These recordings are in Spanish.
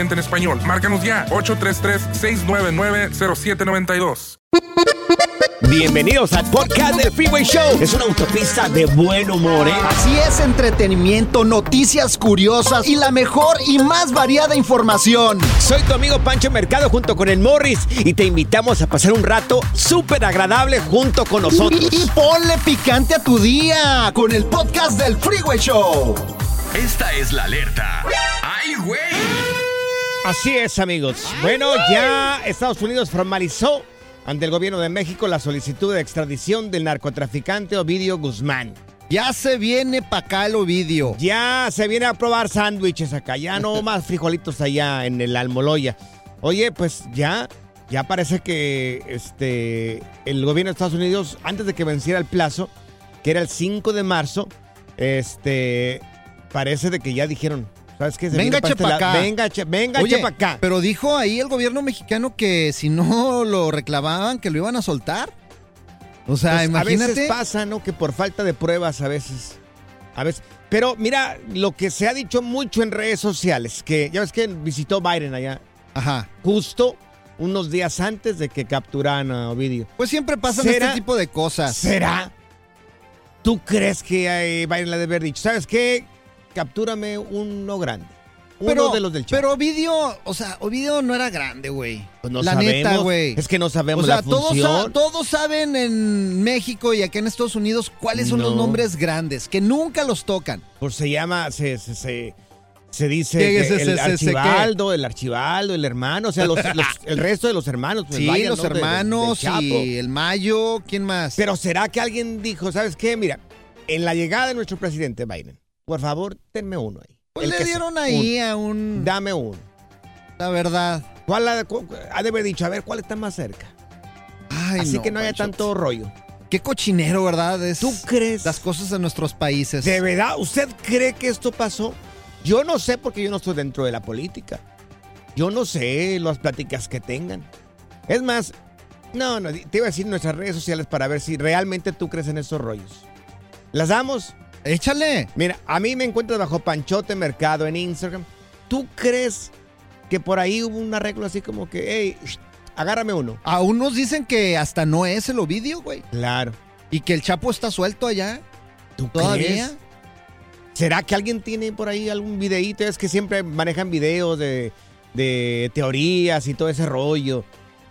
en español. Márcanos ya, 833-699-0792. Bienvenidos al podcast del Freeway Show. Es una autopista de buen humor, ¿eh? Así es, entretenimiento, noticias curiosas y la mejor y más variada información. Soy tu amigo Pancho Mercado junto con el Morris y te invitamos a pasar un rato súper agradable junto con nosotros. Y, y ponle picante a tu día con el podcast del Freeway Show. Esta es la alerta. ¡Ay, güey! Así es, amigos. Bueno, ya Estados Unidos formalizó ante el gobierno de México la solicitud de extradición del narcotraficante Ovidio Guzmán. Ya se viene pa' acá el Ovidio. Ya se viene a probar sándwiches acá, ya no más frijolitos allá en el Almoloya. Oye, pues ya, ya parece que este el gobierno de Estados Unidos, antes de que venciera el plazo, que era el 5 de marzo, este parece de que ya dijeron, ¿sabes qué? Se Venga, este chepa' lado. acá. Venga, che, venga, Oye, chepa' acá. pero dijo ahí el gobierno mexicano que si no lo reclamaban, que lo iban a soltar. O sea, Pues, imagínate. A veces pasa, ¿no? Que por falta de pruebas, a veces. A veces. Pero mira, lo que se ha dicho mucho en redes sociales, que ya ves que visitó Biden allá, Ajá. justo unos días antes de que capturaran a Ovidio. Pues siempre pasan ¿Será? este tipo de cosas. ¿Será? ¿Tú crees que eh, Biden le debe haber dicho, ¿sabes qué? Captúrame uno grande. Uno Pero, de los del Chapo. pero Ovidio, o sea, Ovidio no era grande, güey. Pues no la sabemos. neta, güey. Es que no sabemos O sea, la todos, función. sa- todos saben en México y acá en Estados Unidos cuáles son los No. nombres grandes, que nunca los tocan. Pues se llama, se, se, se, se dice ¿Qué, que ese, el archivaldo, el archivaldo, el hermano, o sea, los- los- el resto de los hermanos. pues, Sí, vaya, los ¿no? de- de- del hermanos y el Mayo, ¿quién más? Pero ¿será que alguien dijo, ¿sabes qué? Mira, en la llegada de nuestro presidente Biden, por favor, tenme uno ahí. pues El le que dieron sea. ahí a un... Dame uno. La verdad. ¿Cuál ha, de haber dicho? A ver, ¿cuál está más cerca? Ay, Así que no haya tanto rollo. Qué cochinero, ¿verdad? Es ¿Tú crees? las cosas en nuestros países. ¿De verdad? ¿Usted cree que esto pasó? Yo no sé porque yo no estoy dentro de la política. Yo no sé las pláticas que tengan. Es más, no, no, te iba a decir nuestras redes sociales para ver si realmente tú crees en esos rollos. ¿Las damos? Échale. Mira, a mí me encuentras bajo Panchote Mercado en Instagram. ¿Tú crees que por ahí hubo un arreglo así como que, hey, sh, agárrame uno? A unos dicen que hasta no es el Ovidio, güey. Claro. Y que el Chapo está suelto allá. ¿Tú ¿Todavía? crees? ¿Será que alguien tiene por ahí algún videíto? Es que siempre manejan videos de, de teorías y todo ese rollo.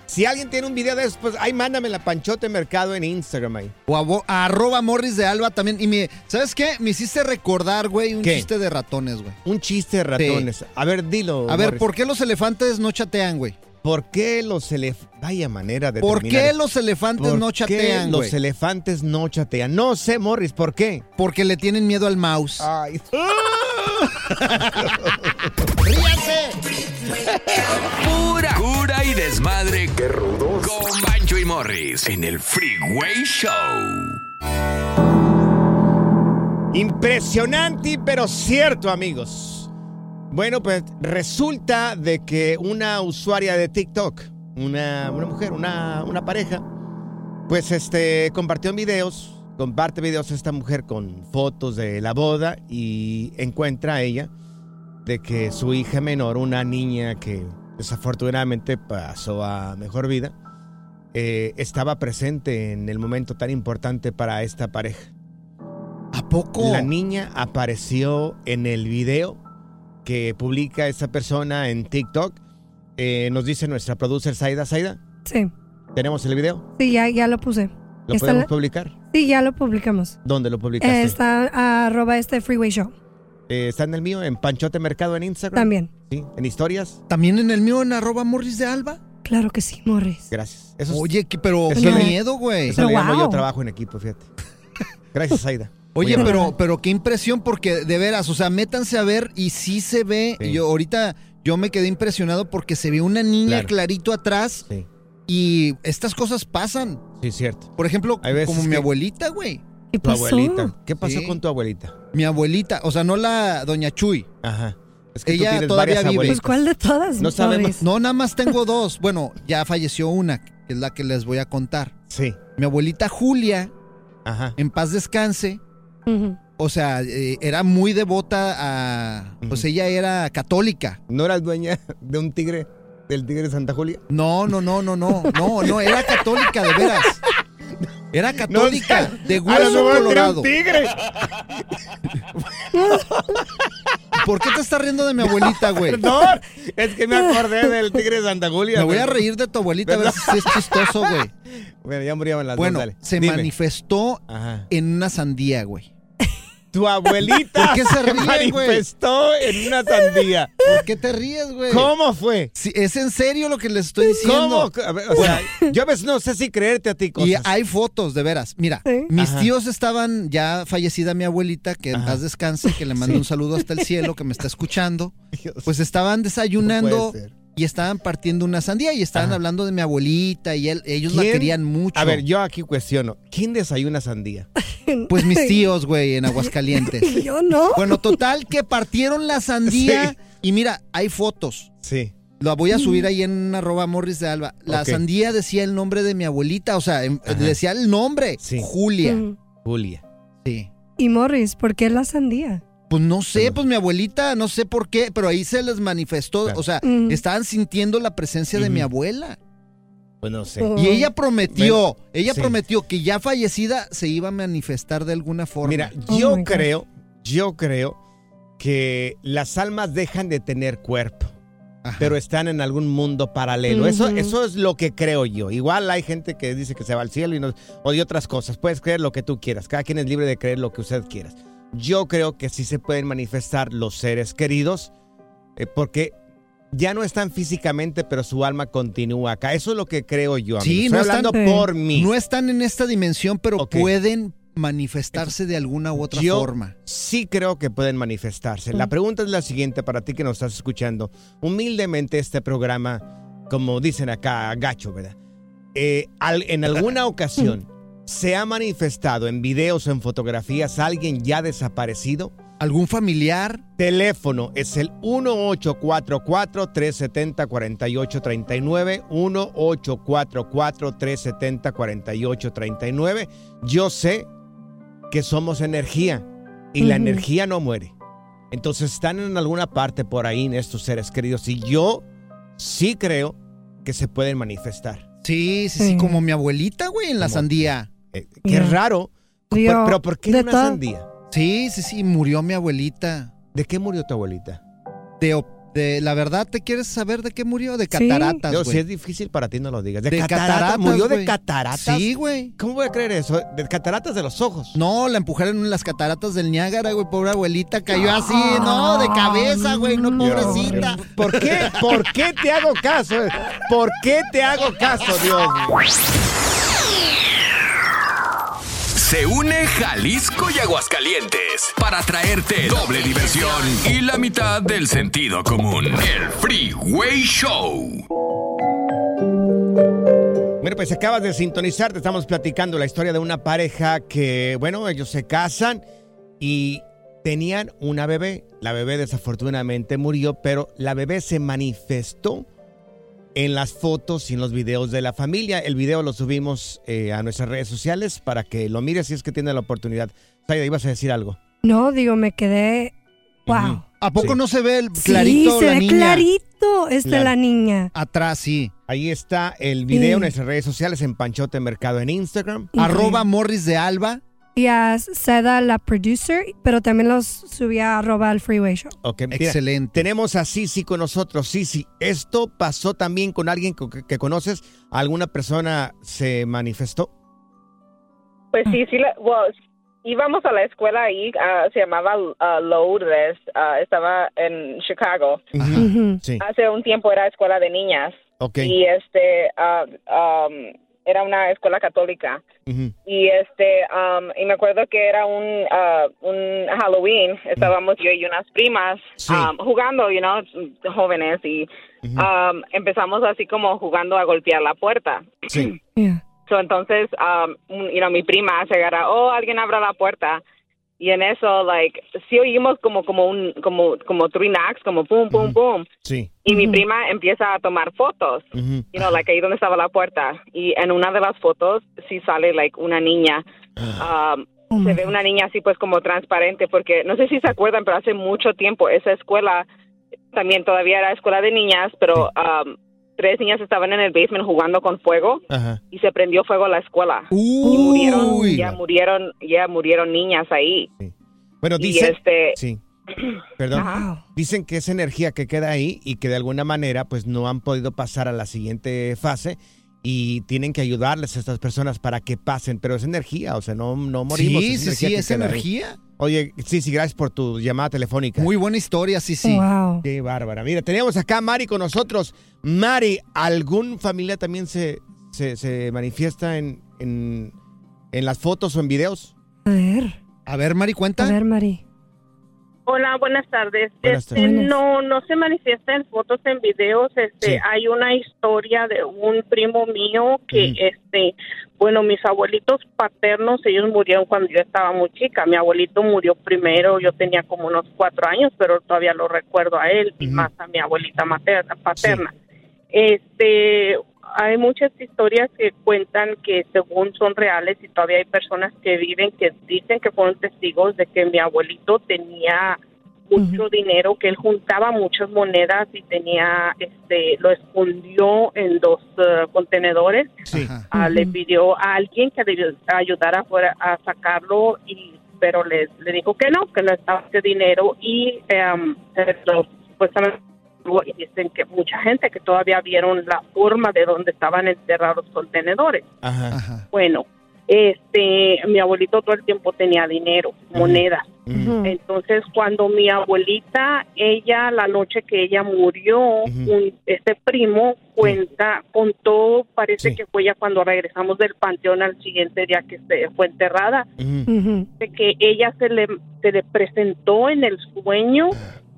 Si alguien tiene un video de eso, pues ahí mándame la Panchote Mercado en Instagram ahí. O a, arroba Morris de Alba también. Y me, ¿sabes qué? Me hiciste recordar, güey, un ¿Qué? chiste de ratones, güey. Un chiste de ratones. A ver, dilo. A ver, Morris. ¿por qué los elefantes no chatean, güey? ¿Por qué los elefantes... Vaya manera de ¿Por terminar qué los elefantes ¿Por no qué chatean, los elefantes no chatean? No sé, Morris, ¿por qué? Porque le tienen miedo al mouse. Ay. Y desmadre. ¡Qué rudos! Con Bancho y Morris en el Freeway Show. Impresionante, pero cierto, amigos. Bueno, pues resulta de que una usuaria de TikTok una, una mujer, una, una pareja, pues este, compartió videos, comparte videos esta mujer con fotos de la boda y encuentra a ella de que su hija menor, una niña que desafortunadamente pasó a mejor vida, eh, estaba presente en el momento tan importante para esta pareja. ¿A poco? La niña apareció en el video que publica esta persona en TikTok. Eh, nos dice nuestra producer Saida. Saida, Sí, ¿tenemos el video? sí, ya, ya lo puse. ¿Lo Está podemos la- publicar? Sí, ya lo publicamos. ¿Dónde lo publicaste? Eh, está arroba este Freeway Show. Eh, está en el mío, en Panchote Mercado en Instagram. También. Sí, en historias. ¿También en el mío en arroba Morris de Alba? Claro que sí, Morris. Gracias. Eso, es- Oye, que- pero Eso qué le- miedo, güey. eso le Pero yo trabajo en equipo, fíjate. Gracias, Saida. Oye, Muy pero, amable. pero qué impresión, porque de veras, o sea, métanse a ver y sí se ve. Sí. Yo ahorita yo me quedé impresionado porque se ve una niña Claro. clarito atrás Sí, y estas cosas pasan. sí, cierto. Por ejemplo, Hay veces como mi que- abuelita, güey. ¿Qué Tu pasó? abuelita. ¿Qué pasó Sí. con tu abuelita? Mi abuelita, o sea, no la doña Chuy. Ajá. Es que Ella tú todavía vive. abuelitas. Pues, ¿cuál de todas? No sabemos. No, nada más tengo dos. Bueno, ya falleció una, que es la que les voy a contar. Sí. Mi abuelita Julia, Ajá. en paz descanse, Ujú. o sea, eh, era muy devota a... Pues Ujú. ella era católica. ¿No eras dueña de un tigre, del tigre de Santa Julia? No, no, no, no, no, no, no, era católica, de veras. Era católica, de hueso colorado. un tigre. ¿Por qué te estás riendo de mi abuelita, güey? Perdón, es que me acordé del tigre de Santa Julia. Me voy a güey. reír de tu abuelita a ver si es chistoso, güey. Bueno, ya murieron las Bueno, dos, dale. se Dime. manifestó Ajá. en una sandía, güey. Tu abuelita ¿Por qué se ríe, güey? manifestó en una sandía. ¿Por qué te ríes, güey? ¿Cómo fue? Sí, es en serio lo que les estoy diciendo. ¿Cómo? A ver, o sea, yo a veces no sé si creerte a ti cosas. Y hay fotos, de veras. Mira, Sí. mis Ajá. tíos estaban, ya fallecida mi abuelita, que en paz descanse, que le mando un saludo hasta el cielo, que me está escuchando. Dios, Pues estaban desayunando. Y estaban partiendo una sandía y estaban Ajá. hablando de mi abuelita y él- ellos la querían mucho. A ver, yo aquí cuestiono. ¿Quién desayuna sandía? Pues mis tíos, güey, en Aguascalientes. Yo no. Bueno, total, que partieron la sandía Sí. y mira, hay fotos. Sí. La voy a subir ahí en arroba morris de alba. La sandía decía el nombre de mi abuelita, o sea, em- Ajá. decía el nombre. Sí. Julia. Ujú. Julia. Sí. Y Morris, ¿por qué la sandía? Pues no sé, pues mi abuelita, no sé por qué, pero ahí se les manifestó, Claro. o sea, Mm. estaban sintiendo la presencia de mi abuela. Pues no sé. Oh. Y ella prometió, Bueno, ella sí. prometió que ya fallecida se iba a manifestar de alguna forma. Mira, Oh yo creo, yo creo que las almas dejan de tener cuerpo, Ajá. pero están en algún mundo paralelo. Eso, eso es lo que creo yo. Igual hay gente que dice que se va al cielo y no, o de otras cosas. Puedes creer lo que tú quieras. Cada quien es libre de creer lo que usted quieras. Yo creo que sí se pueden manifestar los seres queridos, eh, porque ya no están físicamente, pero su alma continúa acá. Eso es lo que creo yo. amigo. Sí, Estoy no están- hablando por mí. no están en esta dimensión, pero pueden manifestarse de alguna u otra Yo forma. sí creo que pueden manifestarse. La Mm. pregunta es la siguiente para ti que nos estás escuchando. Humildemente este programa, como dicen acá, gacho, ¿verdad? Eh, al- en alguna ocasión se ha manifestado en videos o en fotografías alguien ya desaparecido. ¿Algún familiar? Teléfono es el 1844-370-4839. 1844-370-4839. Yo sé que somos energía y la energía no muere. Entonces están en alguna parte por ahí en estos seres queridos y yo sí creo que se pueden manifestar. Sí, sí, sí, Sí. como mi abuelita, güey, en la Como- sandía. Eh, qué raro. Digo, pero, pero ¿por qué de una todo- sandía? Sí, sí, sí, murió mi abuelita. ¿De qué murió tu abuelita? De, la verdad, ¿te quieres saber de qué murió? De Sí. cataratas, Yo, güey. si es difícil para ti, no lo digas. ¿De, De cataratas? cataratas, ¿Murió de cataratas? Sí, güey. ¿Cómo voy a creer eso? De cataratas de los ojos. No, la empujaron en las cataratas del Niágara, güey. Pobre abuelita, cayó así, no, de cabeza, güey, no, pobrecita. ¿Por qué? ¿Por qué te hago caso? ¿Por qué te hago caso, Dios? Se une Jalisco y Aguascalientes para traerte doble diversión y la mitad del sentido común. El Freeway Show. Mira, pues acabas de sintonizar, te estamos platicando la historia de una pareja que, bueno, ellos se casan y tenían una bebé. La bebé desafortunadamente murió, pero la bebé se manifestó en las fotos y en los videos de la familia. El video lo subimos eh, a nuestras redes sociales para que lo mires si es que tiene la oportunidad. Saida, ibas a decir algo. No, digo, me quedé. Wow. ¿A poco Sí. no se ve el clarito sí, se la ve niña? clarito es de Claro. la niña. Atrás, sí. Ahí está el video en nuestras redes sociales en Panchote Mercado en Instagram. Arroba Morris de Alba. Y a Seda, la producer, pero también los subí a arroba al Freeway Show. Ok, mira, Excelente. Tenemos a Sisi con nosotros. Sisi, ¿esto pasó también con alguien que, que conoces? ¿Alguna persona se manifestó? Pues sí, sí, la- well, íbamos a la escuela ahí, ah, se llamaba ah, Lourdes, ah, estaba en Chicago. Sí. Hace un tiempo era escuela de niñas Ok. y este ah, um, era una escuela católica. Y este um, y me acuerdo que era un ah, un Halloween, estábamos yo y unas primas Sí. um, jugando, you know, jóvenes y um, empezamos así como jugando a golpear la puerta. Sí. Yeah. So, entonces, um, you know, mi prima se agarra, oh, alguien abra la puerta. Y en eso, like, sí oímos como, como un, como, como three knocks, como pum, pum, pum. Sí. Y mi prima empieza a tomar fotos, Ujú. you know, like ahí donde estaba la puerta. Y en una de las fotos sí sale, like, una niña. Um, Oh se ve una niña así, pues, como transparente, porque no sé si se acuerdan, pero hace mucho tiempo esa escuela también todavía era escuela de niñas, pero um, tres niñas estaban en el basement jugando con fuego Ajá. y se prendió fuego la escuela. Y murieron, ya murieron, ya murieron niñas ahí. Bueno, Y dicen... este, Sí. Perdón. Wow. Dicen que esa energía que queda ahí y que de alguna manera pues no han podido pasar a la siguiente fase y tienen que ayudarles a estas personas para que pasen, pero es energía, o sea, no, no morimos. Sí, es sí, sí, que es ahí. Oye, sí, sí, gracias por tu llamada telefónica. Muy buena historia, sí, sí. Wow. Qué bárbara. Mira, tenemos acá a Mari con nosotros. Mari, ¿algún familia también se, se, se manifiesta en, en, en las fotos o en videos? A ver, A ver, Mari, a cuenta. ver, Mari. Hola, buenas tardes. Buenas Este, tardes. no, no se manifiesta en fotos, en videos. Este, Sí. hay una historia de un primo mío que, este, bueno, mis abuelitos paternos, ellos murieron cuando yo estaba muy chica. Mi abuelito murió primero, yo tenía como unos cuatro años, pero todavía lo recuerdo a él y más a mi abuelita materna, paterna. Este, hay muchas historias que cuentan que según son reales y todavía hay personas que viven que dicen que fueron testigos de que mi abuelito tenía mucho dinero, que él juntaba muchas monedas y tenía, este, lo escondió en dos eh, contenedores. Sí. Ah, Le pidió a alguien que le ayudara fuera a sacarlo y pero le, le dijo que no, que no estaba ese dinero y lo- supuestamente y dicen que mucha gente que todavía vieron la forma de donde estaban enterrados los contenedores. Ajá. Ajá. Bueno, este, mi abuelito todo el tiempo tenía dinero, monedas. Entonces, cuando mi abuelita, ella, la noche que ella murió, un- este primo cuenta, contó, parece Sí. que fue ya cuando regresamos del panteón al siguiente día que se fue enterrada, de que ella se le, se le presentó en el sueño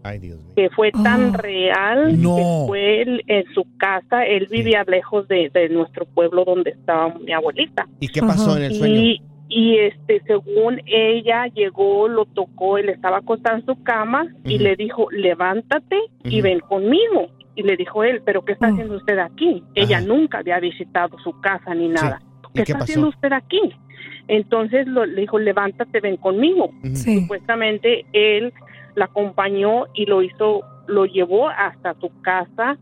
Ay, Dios mío. que fue tan Oh. real No. que fue él en su casa, él vivía lejos de, de nuestro pueblo donde estaba mi abuelita. ¿Y qué pasó en el sueño? Y, y este, según ella llegó, lo tocó, él estaba acostado en su cama y le dijo, levántate y ven conmigo. Y le dijo él, pero ¿qué está Oh. haciendo usted aquí? Ella Ajá. nunca había visitado su casa ni nada. ¿Y ¿Qué, qué está pasó? haciendo usted aquí? Entonces lo- le dijo, levántate, ven conmigo. Sí. Supuestamente él la acompañó y lo hizo, lo llevó hasta su casa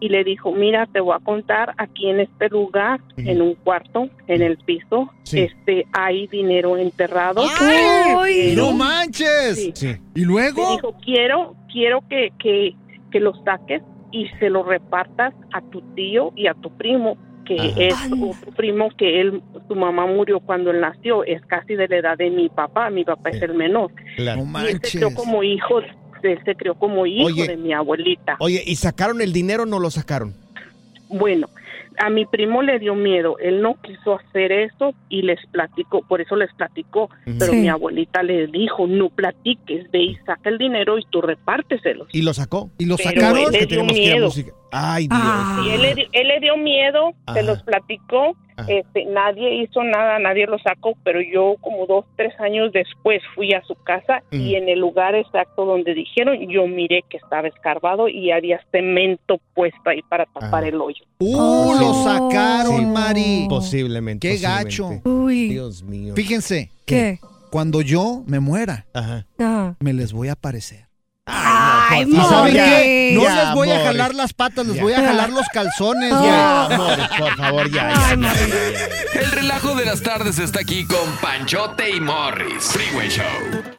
y le dijo, mira, te voy a contar aquí en este lugar, en un cuarto, en el piso, Sí. este, hay dinero enterrado. ¡Ay! ¡No manches! Sí. Sí. ¿Y Le luego? dijo, quiero, quiero que, que, que lo saques y se lo repartas a tu tío y a tu primo, que Ajá. es otro primo que él, su mamá murió cuando él nació, es casi de la edad de mi papá, mi papá Sí. es el menor. Y él se manches. crió como hijo, él se crió como hijo Oye. de mi abuelita. Oye, ¿y sacaron el dinero o no lo sacaron? Bueno, A mi primo le dio miedo, él no quiso hacer eso y les platicó, por eso les platicó, pero Sí. mi abuelita le dijo, no platiques, ve y saca el dinero y tú repárteselos. ¿Y lo sacó? ¿Y lo Pero sacaron? él le dio que miedo. Ay, Dios. Ah. Y él le, di- él le dio miedo, Ajá. se los platicó. Este, nadie hizo nada, nadie lo sacó, pero yo como dos, tres años después fui a su casa y Mm. en el lugar exacto donde dijeron, yo miré que estaba escarbado y había cemento puesto ahí para tapar Ah. el hoyo. ¡Uh! Oh. Lo sacaron, Sí. Mari. Posiblemente. Qué posiblemente. gacho. Uy. Dios mío. Fíjense, ¿Qué? cuando yo me muera, Ajá. Ajá. me les voy a aparecer. Ay, por ¿Y favor, saben Morris. qué? No Ya, les voy a jalar las patas, les Ya. voy a jalar los calzones. Ya, amor, por favor, ya, ya, ya. El relajo de las tardes está aquí con Panchote y Morris. Freeway Show.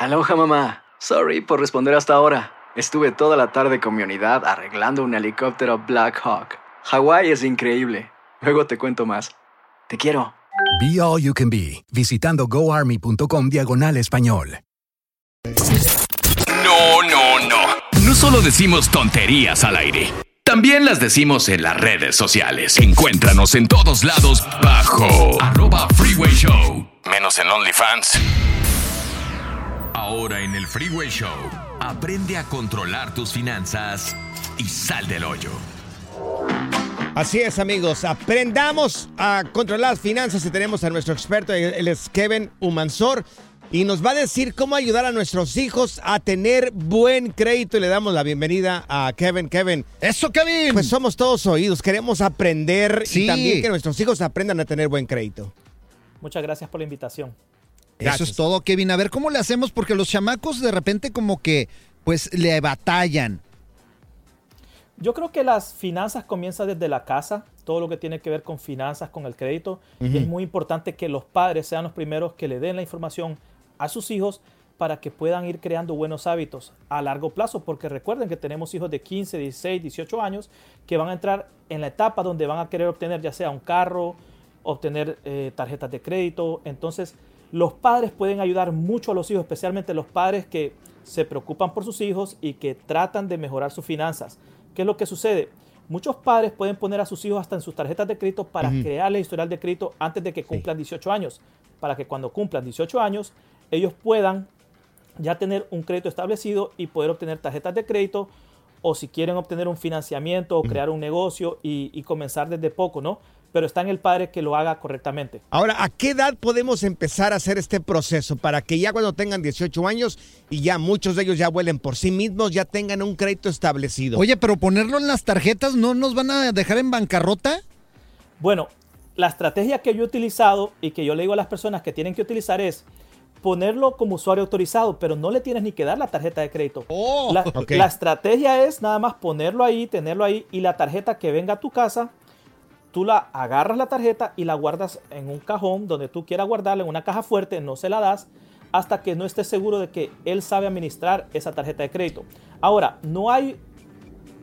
Aloha mamá. Sorry por responder hasta ahora. Estuve toda la tarde con mi unidad arreglando un helicóptero Black Hawk. Hawái es increíble. Luego te cuento más. Te quiero. Be All You Can Be, visitando goarmy.com diagonal español. No, no, no. No solo decimos tonterías al aire. También las decimos en las redes sociales. Encuéntranos en todos lados bajo arroba Freeway Show. Menos en OnlyFans. Ahora en el Freeway Show, aprende a controlar tus finanzas y sal del hoyo. Así es, amigos. Aprendamos a controlar las finanzas y tenemos a nuestro experto, él es Kevin Humansor, y nos va a decir cómo ayudar a nuestros hijos a tener buen crédito. Y le damos la bienvenida a Kevin. Kevin, ¡Eso, Kevin! pues somos todos oídos, queremos aprender Sí. y también que nuestros hijos aprendan a tener buen crédito. Muchas gracias por la invitación. Eso es todo, Kevin. A ver, ¿cómo le hacemos? Porque los chamacos de repente como que, pues, le batallan. Yo creo que las finanzas comienzan desde la casa, todo lo que tiene que ver con finanzas, con el crédito. Y es muy importante que los padres sean los primeros que le den la información a sus hijos para que puedan ir creando buenos hábitos a largo plazo, porque recuerden que tenemos hijos de 15, 16, 18 años que van a entrar en la etapa donde van a querer obtener ya sea un carro, obtener eh, tarjetas de crédito. Entonces, los padres pueden ayudar mucho a los hijos, especialmente los padres que se preocupan por sus hijos y que tratan de mejorar sus finanzas. ¿Qué es lo que sucede? Muchos padres pueden poner a sus hijos hasta en sus tarjetas de crédito para Ujú. crearle historial de crédito antes de que cumplan 18 años, para que cuando cumplan 18 años ellos puedan ya tener un crédito establecido y poder obtener tarjetas de crédito o si quieren obtener un financiamiento o crear un negocio y, y comenzar desde poco, ¿no? Pero está en el padre que lo haga correctamente. Ahora, ¿a qué edad podemos empezar a hacer este proceso para que ya cuando tengan 18 años y ya muchos de ellos ya vuelen por sí mismos, ya tengan un crédito establecido? Oye, pero ponerlo en las tarjetas no nos van a dejar en bancarrota. Bueno, la estrategia que yo he utilizado y que yo le digo a las personas que tienen que utilizar es ponerlo como usuario autorizado, pero no le tienes ni que dar la tarjeta de crédito. Oh, la, la estrategia es nada más ponerlo ahí, tenerlo ahí y la tarjeta que venga a tu casa, tú la agarras la tarjeta y la guardas en un cajón donde tú quieras guardarla, en una caja fuerte, no se la das hasta que no estés seguro de que él sabe administrar esa tarjeta de crédito. Ahora, no hay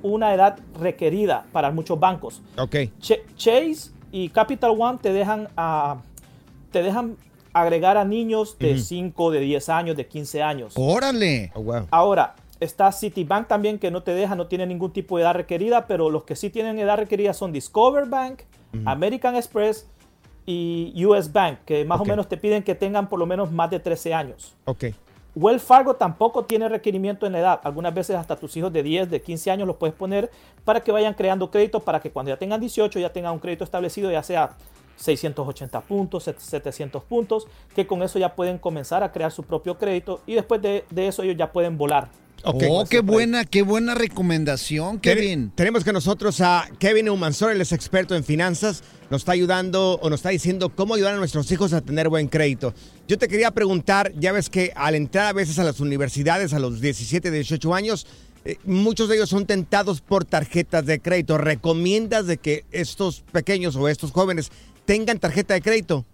una edad requerida para muchos bancos. Ok. Ch- Chase y Capital One te dejan, te dejan agregar a niños de Ujú. 5, de 10 años, de 15 años. Órale. Oh, wow. Ahora, está Citibank también que no te deja, no tiene ningún tipo de edad requerida, pero los que sí tienen edad requerida son Discover Bank, American Express y US Bank, que más o menos te piden que tengan por lo menos más de 13 años. Ok. Wells Fargo tampoco tiene requerimiento en la edad. Algunas veces hasta tus hijos de 10, de 15 años los puedes poner para que vayan creando crédito, para que cuando ya tengan 18 ya tengan un crédito establecido, ya sea 680 puntos, 700 puntos, que con eso ya pueden comenzar a crear su propio crédito y después de, de eso ellos ya pueden volar. Oh, qué buena, qué buena recomendación, Ten- Kevin. Tenemos con nosotros a Kevin Humansor, él es experto en finanzas, nos está ayudando o nos está diciendo cómo ayudar a nuestros hijos a tener buen crédito. Yo te quería preguntar, ya ves que al entrar a veces a las universidades a los 17, 18 años, eh, muchos de ellos son tentados por tarjetas de crédito. ¿Recomiendas de que estos pequeños o estos jóvenes tengan tarjeta de crédito?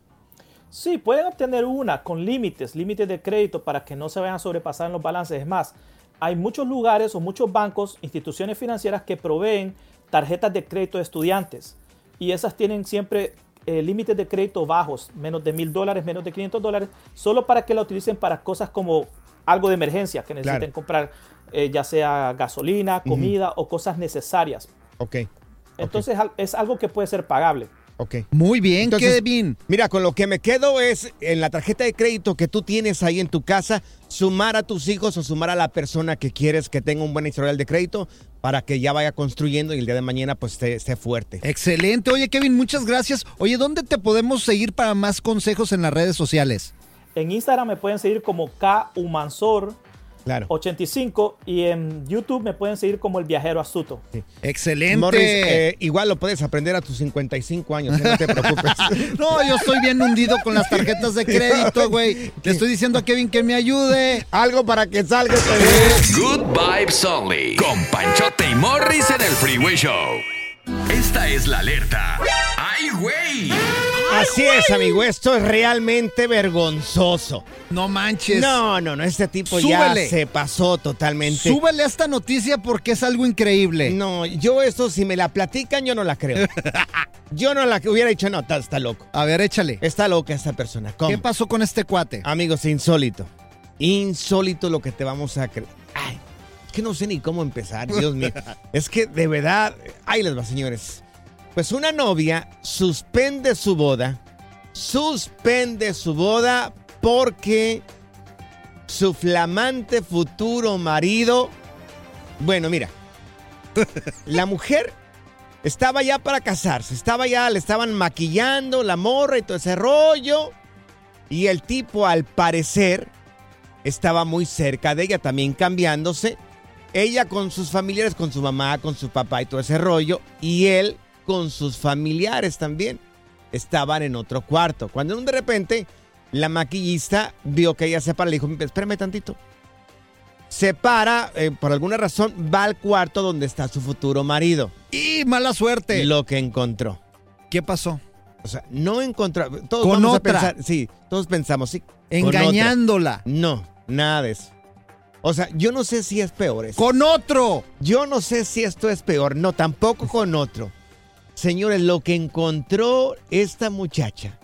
Sí, pueden obtener una con límites, límites de crédito para que no se vayan a sobrepasar en los balances. Es más, hay muchos lugares o muchos bancos, instituciones financieras que proveen tarjetas de crédito de estudiantes y esas tienen siempre eh, límites de crédito bajos, menos de mil dólares, menos de 500 dólares, solo para que la utilicen para cosas como algo de emergencia, que necesiten Claro. comprar eh, ya sea gasolina, comida o cosas necesarias. Ok. Entonces es algo que puede ser pagable. Ok. Muy bien, Entonces, Kevin. Mira, con lo que me quedo es en la tarjeta de crédito que tú tienes ahí en tu casa, sumar a tus hijos o sumar a la persona que quieres que tenga un buen historial de crédito para que ya vaya construyendo y el día de mañana pues esté, esté fuerte. Excelente. Oye, Kevin, muchas gracias. Oye, ¿dónde te podemos seguir para más consejos en las redes sociales? En Instagram me pueden seguir como K Umansor Claro. 85 y en YouTube me pueden seguir como El Viajero Astuto. Excelente. Morris, eh, igual lo puedes aprender a tus 55 años, ¿eh? no te preocupes. No, yo estoy bien hundido con las tarjetas de crédito, güey. Le estoy diciendo a Kevin que me ayude. Algo para que salga este Good Vibes Only. Con Panchote y Morris en el Freeway Show. Esta es la alerta. ¡Ay, güey! Así es, amigo, esto es realmente vergonzoso. No manches. No, no, no, este tipo Súbele. ya se pasó totalmente. Súbele a esta noticia porque es algo increíble. No, yo esto, si me la platican, yo no la creo. Yo no la hubiera dicho, no, está, está loco. A ver, échale. Está loca esta persona. ¿Cómo? ¿Qué pasó con este cuate? Amigos, insólito. Insólito lo que te vamos a creer. Ay, es que no sé ni cómo empezar, Dios mío. es que de verdad, ahí les va, señores. Pues una novia suspende su boda, suspende su boda porque su flamante futuro marido, bueno, mira, la mujer estaba ya para casarse, estaba ya, le estaban maquillando la morra y todo ese rollo. Y el tipo, al parecer, estaba muy cerca de ella, también cambiándose. Ella con sus familiares, con su mamá, con su papá y todo ese rollo. Y él con sus familiares también. Estaban en otro cuarto. Cuando de repente la maquillista vio que ella se para, le dijo, espérame tantito. Se para, eh, por alguna razón, va al cuarto donde está su futuro marido. Y mala suerte. Lo que encontró. ¿Qué pasó? O sea, no encontró. Todos Con vamos otra. a pensar, sí, todos pensamos, sí. Engañándola. No, nada de eso. O sea, yo no sé si es peor eso. Con otro. Yo no sé si esto es peor. No, tampoco con otro. Señores, lo que encontró esta muchacha,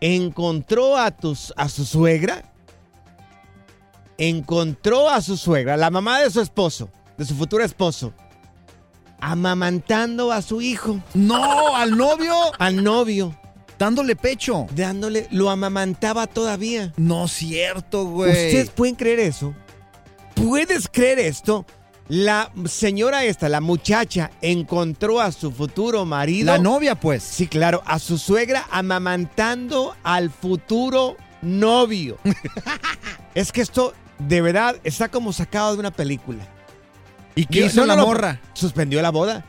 encontró a, tus, a su suegra, encontró a su suegra, la mamá de su esposo, de su futuro esposo, amamantando a su hijo. No, al novio. Al novio. Dándole pecho. Dándole, lo amamantaba todavía. No cierto, güey. ¿Ustedes pueden creer eso? ¿Puedes creer esto? La señora esta, la muchacha, encontró a su futuro marido. La novia, pues. Sí, claro, a su suegra amamantando al futuro novio. es que esto, de verdad, está como sacado de una película. ¿Y qué hizo no, la no, no, morra? Suspendió la boda.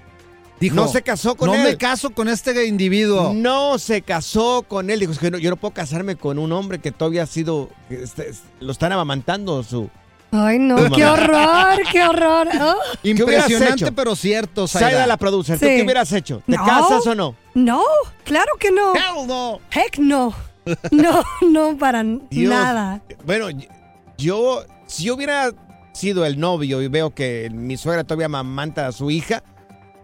Dijo, no se casó con no él. me caso con este individuo. No se casó con él. Dijo, es que no- yo no puedo casarme con un hombre que todavía ha sido... que este- es- lo están amamantando su... Ay, no, qué mamá. horror, qué horror. Oh. ¿Qué hubieras Impresionante, pero cierto, Saida, la producer, ¿tú Sí. qué hubieras hecho? ¿Te No. casas o no? No, claro que no. Hell no. Heck no. No, no para Dios. nada. Bueno, yo, si yo hubiera sido el novio y veo que mi suegra todavía amamanta a su hija,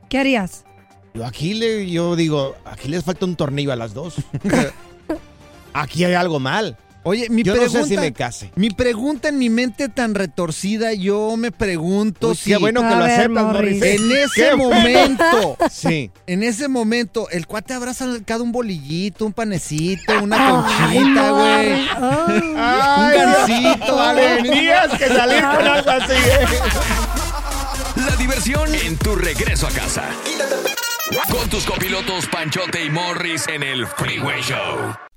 ¿Qué harías? yo aquí le, yo digo, aquí les falta un tornillo a las dos. aquí hay algo mal. Oye, mi Yo no pregunta, sé si me case. mi pregunta en mi mente tan retorcida, yo me pregunto Uy, si qué bueno que lo aceptas, Morris. En ese momento, Sí. en ese momento, el cuate habrá sacado un bolillito, un panecito, una conchita, no, güey. Un gansito, algo. Tenías que salir con algo así. ¿eh? La diversión en tu regreso a casa. Con tus copilotos Panchote y Morris en el Freeway Show.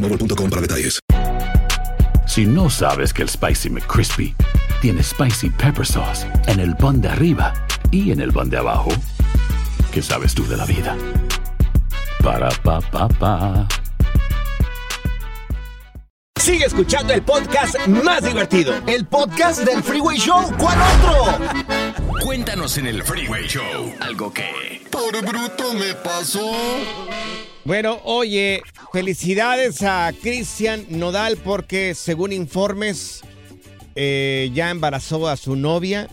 boostmobile.com para detalles. Si no sabes que el Spicy McCrispy tiene Spicy Pepper Sauce en el pan de arriba y en el pan de abajo, ¿qué sabes tú de la vida? Para, pa, pa, pa. Sigue escuchando el podcast más divertido. El podcast del Freeway Show. ¿Cuál otro? Cuéntanos en el Freeway Show algo que... Por bruto me pasó. Bueno, oye, felicidades a Cristian Nodal porque según informes eh, ya embarazó a su novia.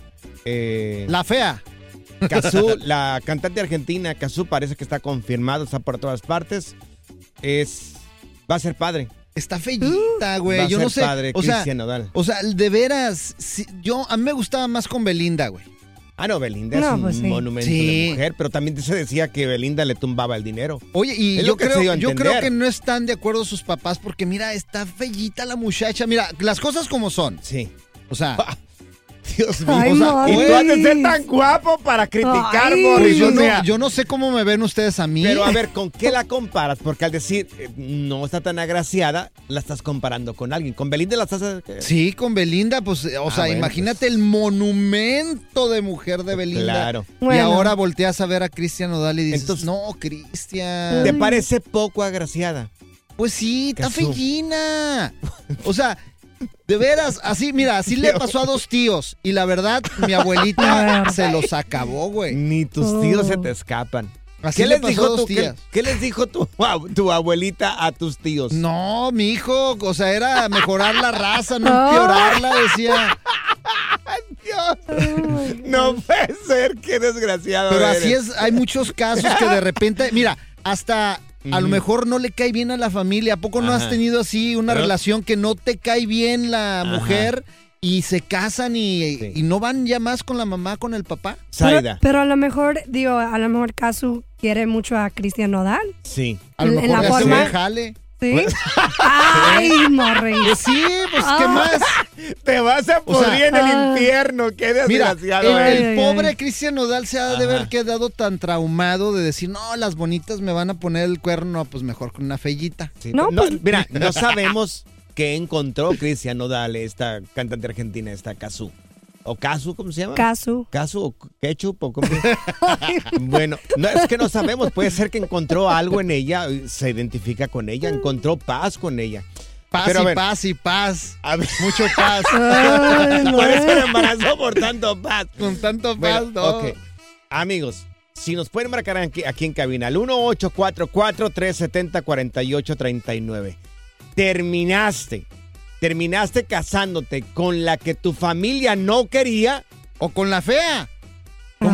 eh, La fea. Cazú, la cantante argentina Cazú parece que está confirmado, está por todas partes. Es va a ser padre. Está fellita, Va a güey. Yo ser no sé. padre, o sea, Nodal. o sea, de veras, si- yo a mí me gustaba más con Belinda, güey. Ah, no, Belinda No, es un pues sí. monumento Sí. de mujer, pero también se decía que Belinda le tumbaba el dinero. Oye, y Es yo creo, yo creo que no están de acuerdo sus papás porque mira, está fellita la muchacha. Mira, las cosas como son. Sí. O sea, Dios mío. Ay, o sea. Y tú has de ser tan guapo para criticar, Morris, Yo o no, sea. yo no sé cómo me ven ustedes a mí. Pero a ver, ¿con qué la comparas? Porque al decir eh, no está tan agraciada, la estás comparando con alguien. Con Belinda la estás. eh, Sí, con Belinda, pues, eh, o Ah, sea, bueno, imagínate el monumento de mujer de Belinda. Claro. Y Bueno. ahora volteas a ver a Cristian Nodal y dices, no, Cristian. ¿Te parece poco agraciada? Pues sí, está fellina. O sea, de veras, así, mira, así le pasó a dos tíos. Y la verdad, mi abuelita se los acabó, güey. Ni tus tíos se te escapan. Así ¿Qué le les, pasó a dijo dos tu, qué, tías. qué les dijo tu, ab- tu abuelita a tus tíos? No, mi hijo, o sea, era mejorar la raza, no empeorarla, decía. No puede ser, qué desgraciado. Pero así es, hay muchos casos que de repente, mira, hasta a lo mejor no le cae bien a la familia. ¿A poco no has tenido así una Pero- relación que no te cae bien la Ajá. mujer y se casan y, y no van ya más con la mamá, con el papá? Pero, pero a lo mejor, digo, a lo mejor Casu quiere mucho a Cristian Nodal. Sí. A lo En mejor la forma- buen jale. ¿Sí? Ay, Morris. Pues sí, pues qué Ah. más. Te vas a O sea, pudrir en el ah. infierno, qué Mira, desgraciado el, eres. el pobre Cristian Nodal se ha de haber quedado tan traumado de decir, no, las bonitas me van a poner el cuerno, pues mejor con una fellita. Sí, no, mira, no sabemos qué encontró Cristian Nodal, esta cantante argentina, esta Cazú. ¿O Casu, cómo se llama? Casu. ¿Casu o ketchup o cómo? bueno, no, es que no sabemos. Puede ser que encontró algo en ella, se identifica con ella, encontró paz con ella. Paz Pero y ver, paz y paz. a ver, Mucho paz. Ay, no. por eso me embarazó por tanto paz. Con tanto Bueno, paz, no. ok. Amigos, si nos pueden marcar aquí, aquí en cabina, al 1844-370-4839. Terminaste, terminaste casándote con la que tu familia no quería. O con la fea.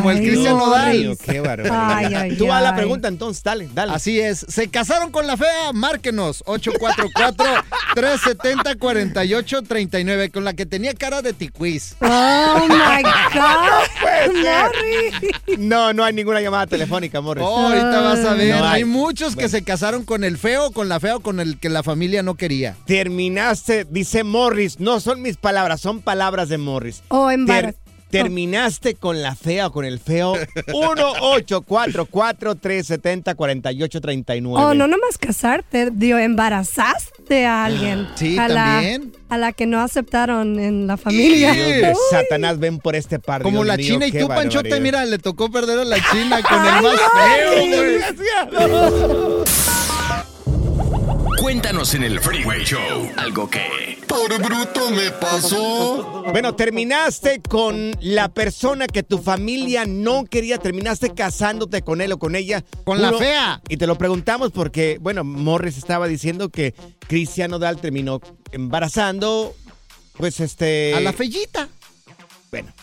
Como el Ay, Cristian no. Nodal. Qué barbaridad. Ay, ay, Tú a la ay. pregunta entonces, dale, dale. Así es. ¿Se casaron con la fea? Márquenos. 844-370-4839. Con la que tenía cara de tiquiz. Oh my God. puede ser. Morris. No, no hay ninguna llamada telefónica, Morris. Oh, ahorita vas a ver. No hay. hay. muchos que Bueno. se casaron con el feo, con la fea o con el que la familia no quería. Terminaste, dice Morris, no son mis palabras, son palabras de Morris. Oh, Ter- embarazada. ¿Terminaste con la fea o con el feo? 1-844-370-4839. Oh, no nomás casarte, digo, embarazaste a alguien. Sí, a también. La, a la que no aceptaron en la familia. Dios de Satanás, ven por este par. Como Dios la mío, China y tú, Panchote, mira, le tocó perder a la China con el Ay, más no. feo. Cuéntanos en el Freeway Show algo que... Por bruto me pasó. Bueno, terminaste con la persona que tu familia no quería, terminaste casándote con él o con ella. Con la fea. Y te lo preguntamos porque, bueno, Morris estaba diciendo que Cristiano Dal terminó embarazando, pues este... A la fellita.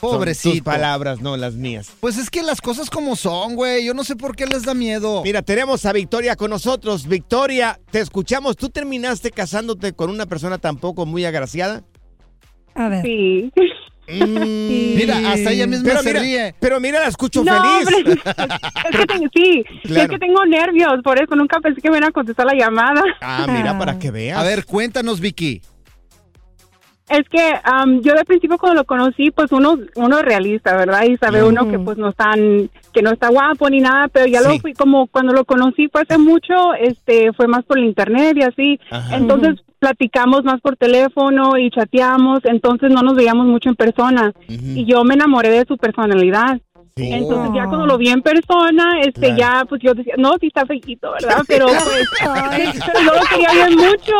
Pobrecito. Tus palabras, no las mías. Pues es que las cosas como son, güey. Yo no sé por qué les da miedo. Mira, tenemos a Victoria con nosotros. Victoria, te escuchamos. ¿Tú terminaste casándote con una persona tampoco muy agraciada? A ver. Sí. Mira, hasta ella misma pero se mira, ríe. Pero mira, la escucho No, feliz. pero- es que tengo- sí, Claro. es que tengo nervios, por eso nunca pensé que me iban a contestar la llamada. Ah, mira, para que veas. A ver, cuéntanos, Vicky. Es que am, yo de principio cuando lo conocí, pues uno uno es realista, ¿verdad? Y sabe uno que pues no están que no está guapo ni nada, pero ya Sí. lo fui como cuando lo conocí fue hace mucho, este fue más por el internet y así. Ajá. Entonces platicamos más por teléfono y chateamos, entonces no nos veíamos mucho en persona. Y yo me enamoré de su personalidad. Entonces ya cuando lo vi en persona, este Claro. ya pues yo decía, no, sí está fequito, ¿verdad? Pero pues yo lo quería bien mucho.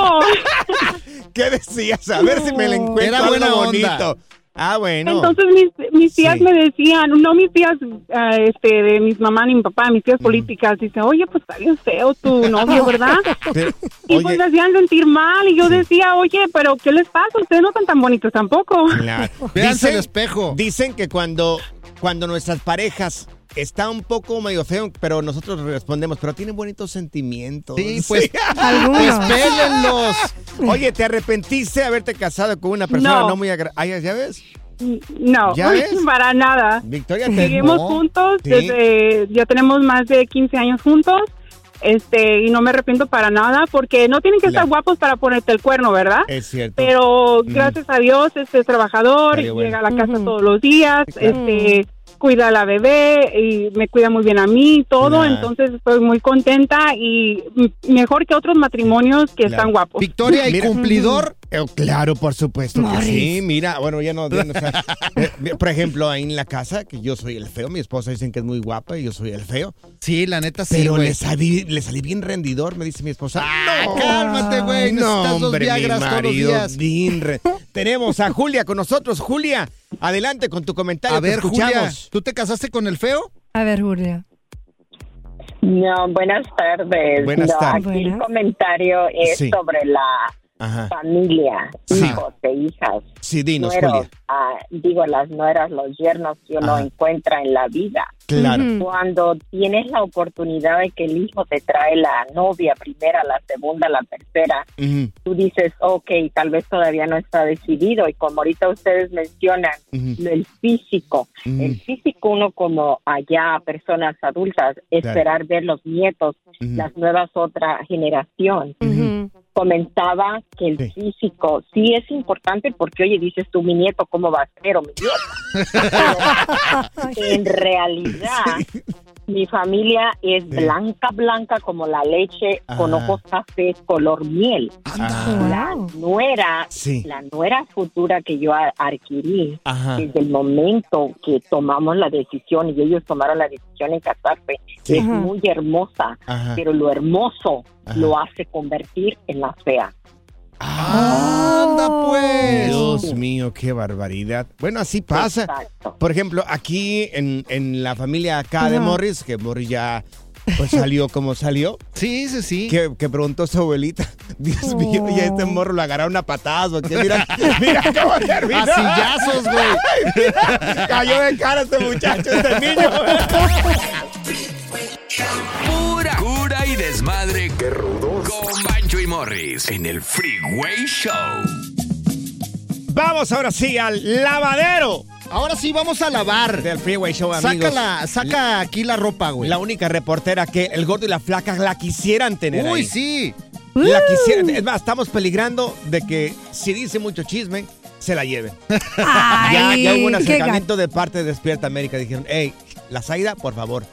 ¿Qué decías? A ver si me la encuentro Era buena bonito. Ah, bueno. Entonces mis, mis tías Sí. me decían, no mis tías ah, este, de mis mamá ni mi papá, mis tías políticas, dice, oye, pues está bien feo tu novio, ¿verdad? Pero, y oye, pues me hacían sentir mal y yo decía, oye, pero ¿qué les pasa? Ustedes no están tan bonitos tampoco. claro. Véanse Dicen- espejo. Dicen que cuando, cuando nuestras parejas está un poco medio feo, pero nosotros respondemos, pero tienen bonitos sentimientos. Sí, pues, Algunos. pues pélenlos. Oye, ¿te arrepentiste de haberte casado con una persona no, No. muy agradable? ¿Ya ves? No, ¿Ya ves? para nada. Victoria, te... No. juntos, Sí. desde, ya tenemos más de 15 años juntos. Este, y no me arrepiento para nada porque no tienen que estar guapos para ponerte el cuerno, ¿verdad? Es cierto. Pero gracias a Dios, este es trabajador, bueno. llega a la casa todos los días, Claro. este cuida a la bebé y me cuida muy bien a mí, todo, Claro. entonces estoy muy contenta y mejor que otros matrimonios que Claro. están guapos. Victoria y Mira. cumplidor. Eh, claro, por supuesto que sí. Mira, bueno, ya no. ya no, o sea, eh, por ejemplo, ahí en la casa, que yo soy el feo, mi esposa dicen que es muy guapa y yo soy el feo. Sí, la neta sí, Pero le salí, le salí bien rendidor, me dice mi esposa. Ah, cálmate, güey. No, dos hombre, mi todos los marido, días. bien re- Tenemos a Julia con nosotros. Julia, adelante con tu comentario. A ver, Julia, escuchamos. ¿tú te casaste con el feo? A ver, Julia. No, buenas tardes. Buenas No, tardes. Aquí el comentario es Sí. sobre la Ajá. familia, Sí. hijos e hijas. Sí, dinos, nueros, Julia. ah, digo, las nueras, los yernos que uno Ajá. encuentra en la vida. Claro. Cuando tienes la oportunidad de que el hijo te trae la novia primera, la segunda, la tercera, Ujú, tú dices, ok, tal vez todavía no está decidido. Y como ahorita ustedes mencionan, el físico. El físico uno como allá, personas adultas, esperar ver los nietos, las nuevas otra generación. Comentaba que el Sí. físico sí es importante porque, oye, dices tú, mi nieto, ¿cómo va a ser? O mi nieto. En realidad, mi familia es blanca, blanca como la leche, con ojos cafés, color miel. La Wow. nuera, Sí. la nuera futura que yo adquirí, Ajá. desde el momento que tomamos la decisión y ellos tomaron la decisión en casarse, Sí. es Ajá. muy hermosa, Ajá. pero lo hermoso Ajá. lo hace convertir en la fea. Anda, pues. Dios mío, qué barbaridad. Bueno, así pasa. Exacto. Por ejemplo, aquí en, en la familia acá de. Morris, que Morris ya pues salió como salió, Sí, sí, sí. que, que preguntó su abuelita, Dios mío, y a este Oh. morro lo agarraron a patadas, porque mira, mira cómo terminó. A sillazos, güey. Ay, mira, Cayó de cara este muchacho, este niño. Pura cura y desmadre. Qué rudos. Con Morris en el Freeway Show. Vamos ahora sí al lavadero Ahora sí, vamos a lavar. del Freeway Show, amigos. Sácala, saca aquí la ropa, güey. La única reportera que el gordo y la flaca la quisieran tener Uy, ahí. sí. La quisieran. Es más, estamos peligrando de que si dice mucho chisme, se la lleven. ya, Ay, ya hubo un acercamiento de parte de Despierta América. Dijeron, hey, la Zaida, por favor,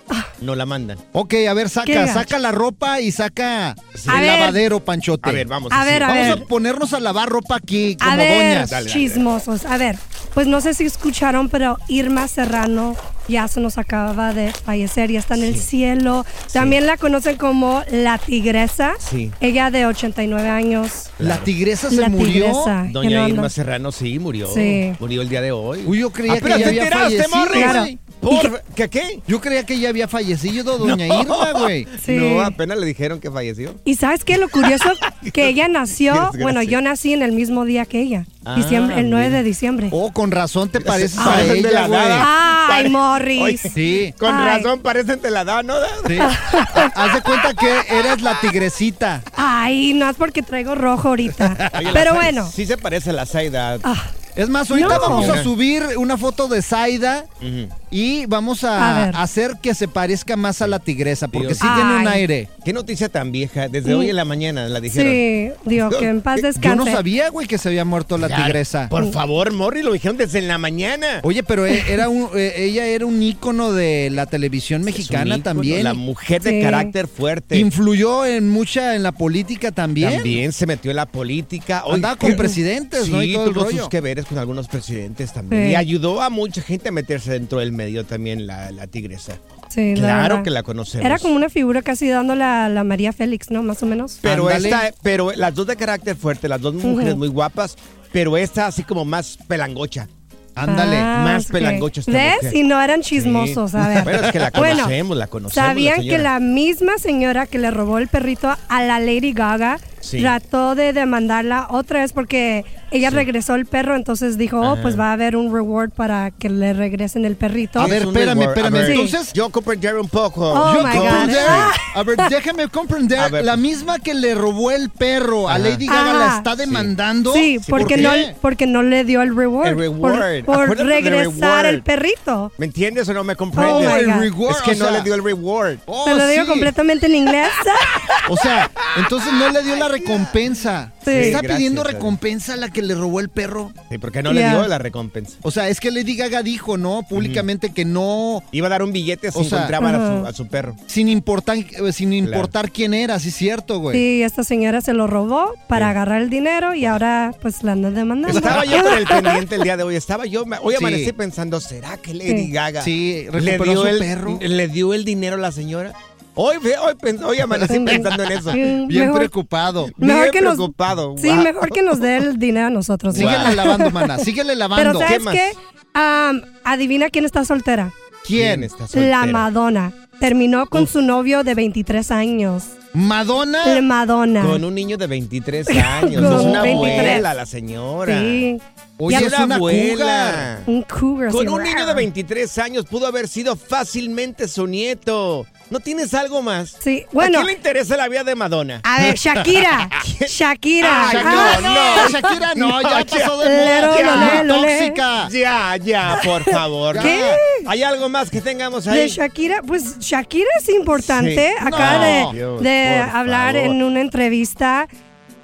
no la mandan. Ok, a ver, Qué saca, gacho. saca la ropa y saca el ver. lavadero, Panchote. A ver, vamos. A ver, a Vamos ver. a ponernos a lavar ropa aquí como A ver, doñas. Dale, chismosos. A ver, pues no sé si escucharon, pero Irma Serrano ya se nos acaba de fallecer, ya está en el cielo. También la conocen como la tigresa. Sí. Ella de 89 años. La tigresa se La murió. tigresa. que Doña Irma. Serrano sí murió. Sí. Murió el día de hoy. Uy, yo creía que Apenas ya te había enteraste, fallecido. Morris. Claro. Por- ¿Qué qué? Yo creía que ya había fallecido doña Irma, güey. Sí. No, apenas le dijeron que falleció. Y sabes qué, lo curioso, que ella nació, bueno, yo nací en el mismo día que ella, Ah, diciembre, el 9 mira. de diciembre. Oh, con razón te pareces a de ella, la güey. nada. Ay, Pare- Morris. Oye, Sí. Con Ay. razón, parecen te la da, ¿no? Sí. Haz de cuenta que eres la tigresita. Ay, no es porque traigo rojo ahorita. Oye, Pero bueno. Sí se parece a la Zaida. Ah, Es más, ahorita No. vamos a subir una foto de Zaida Ujú. Y vamos A hacer que se parezca más a la tigresa, porque Dios. sí tiene un Ay. aire. Qué noticia tan vieja. Desde hoy en la mañana la dijeron. sí, digo, que en paz Yo descanse. no sabía, güey, que se había muerto la Ya, tigresa. Por favor, Morri, lo dijeron desde en la mañana. Oye, pero e- era un, eh, ella era un ícono de la televisión Es un mexicana ícono, también. La mujer de Sí. carácter fuerte. Influyó en mucha en la política también. También se metió en la política. Oye, Andaba con qué- presidentes, ¿no? Sí, Y todo el tuvo rollo. sus que veres con algunos presidentes también. Sí. Y ayudó a mucha gente a meterse dentro del medio también la, la tigresa. Sí, la Claro que la conocemos. Era como una figura casi dándole a la María Félix, ¿no? Más o menos. Pero esta, pero las dos de carácter fuerte, las dos mujeres muy guapas, pero esta así como más pelangocha. Ándale. Ah, más ok. pelangocha esta ¿Ves? mujer. Y no eran chismosos, Sí. a ver. Bueno, es que la Bueno, conocemos, la conocemos. ¿Sabían la que la misma señora que le robó el perrito a la Lady Gaga Sí. trató de demandarla otra vez porque ella regresó el perro, entonces dijo, oh, pues va a haber un reward para que le regresen el perrito. A ver, espérame, espérame. Ver, Entonces, Yo comprender un poco. Oh, yo my God. comprender. Ah. A ver, déjame comprender. Ver. La misma que le robó el perro a. Lady Gaga la Ajá. está demandando. Sí, ¿Por porque no, porque no le dio el reward. El por- reward. Por, regresar reward. el perrito. ¿Me entiendes o no me comprendes? Oh, el reward, es que o no sea, le dio el reward. oh, Te lo digo sí. completamente en inglés. O sea, entonces no le dio la recompensa. Sí. Está Gracias, pidiendo recompensa a la que le robó el perro. Sí, porque no le dio la recompensa. O sea, es que Lady Gaga dijo, ¿no? Públicamente que no, Iba a dar un billete si O sea, encontraban a, su, Ajá. a su perro. sin importar, eh, sin importar quién era, sí es cierto, güey. Sí, esta señora se lo robó para agarrar el dinero y ahora pues la anda demandando. Estaba yo con el pendiente el día de hoy. Estaba yo, hoy Sí. amanecí pensando, ¿será que Lady Sí. Gaga Sí, le dio, su el, perro. le dio el dinero a la señora? Hoy, hoy, hoy amanecí pensando en eso. Bien mejor- preocupado. Mejor Bien que nos- preocupado. Sí, Wow. mejor que nos dé el dinero a nosotros. ¿sí? Síguele lavando, mana. Síguele Pero lavando. ¿sabes más? qué? Am, adivina quién está soltera. ¿Quién? está soltera? La Madonna. Terminó con su novio de 23 años. Madonna. La Madonna. Con un niño de 23 años. Con es una 23. abuela la señora. Sí. Oye, es una abuela. cougar. Un cougar. Con un niño de 23 años pudo haber sido fácilmente su nieto. ¿No tienes algo más? Sí, ¿A bueno. quién le interesa la vida de Madonna? A ver, Shakira. Shakira. Ay, Ah, no, no, Shakira no, ya No, pasó ya. de moda. Ya, lole, lole. tóxica. Ya, ya, por favor. ¿Qué? ¿Hay algo más que tengamos De ahí? Shakira, pues Shakira es importante. Sí. Acaba No. de, Dios, de hablar favor. en una entrevista.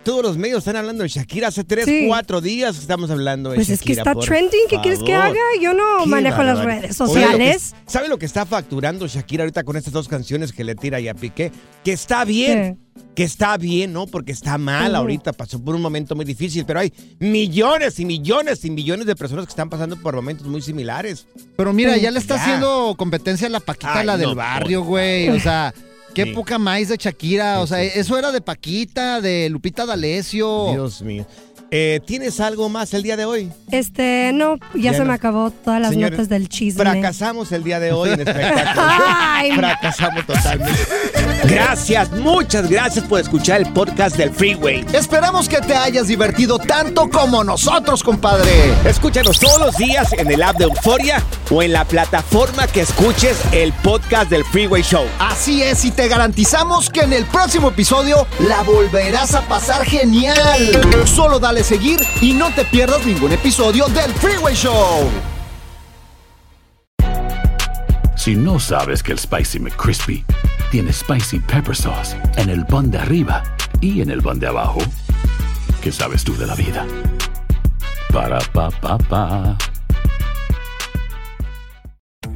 Todos los medios están hablando de Shakira. Hace tres, Sí. cuatro días que estamos hablando de Pues es que Shakira. está por trending. ¿Qué quieres que haga? Yo no Qué manejo las redes Oye, lo que- sociales. ¿Sabe lo que está facturando Shakira ahorita con estas dos canciones que le tira y a Piqué? Que está bien. Que está bien, ¿no? Porque está mal ahorita, pasó por un momento muy difícil, pero hay millones y millones y millones de personas que están pasando por momentos muy similares. Pero mira, ya le está Ya. haciendo competencia a la Paquita, Ay, la del no, barrio, güey. O sea, qué poca maíz de Shakira. O sea, eso era de Paquita, de Lupita D'Alessio. Dios mío. Eh, ¿Tienes algo más el día de hoy? Este, no, ya, Ya se no. me acabó todas las Señores, notas del chisme. Fracasamos el día de hoy en espectáculo. Ay. Fracasamos totalmente. Gracias, muchas gracias por escuchar el podcast del Freeway. Esperamos que te hayas divertido tanto como nosotros, compadre. Escúchanos todos los días en el app de Euforia o en la plataforma que escuches el podcast del Freeway Show. Así es, y te garantizamos que en el próximo episodio la volverás a pasar genial. Solo dale seguir y no te pierdas ningún episodio del Freeway Show. Si no sabes que el Spicy McCrispy tiene Spicy Pepper Sauce en el pan de arriba y en el pan de abajo, ¿qué sabes tú de la vida? Para, pa, pa, pa.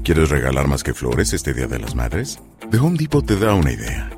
¿Quieres regalar más que flores este Día de las Madres? The Home Depot te da una idea.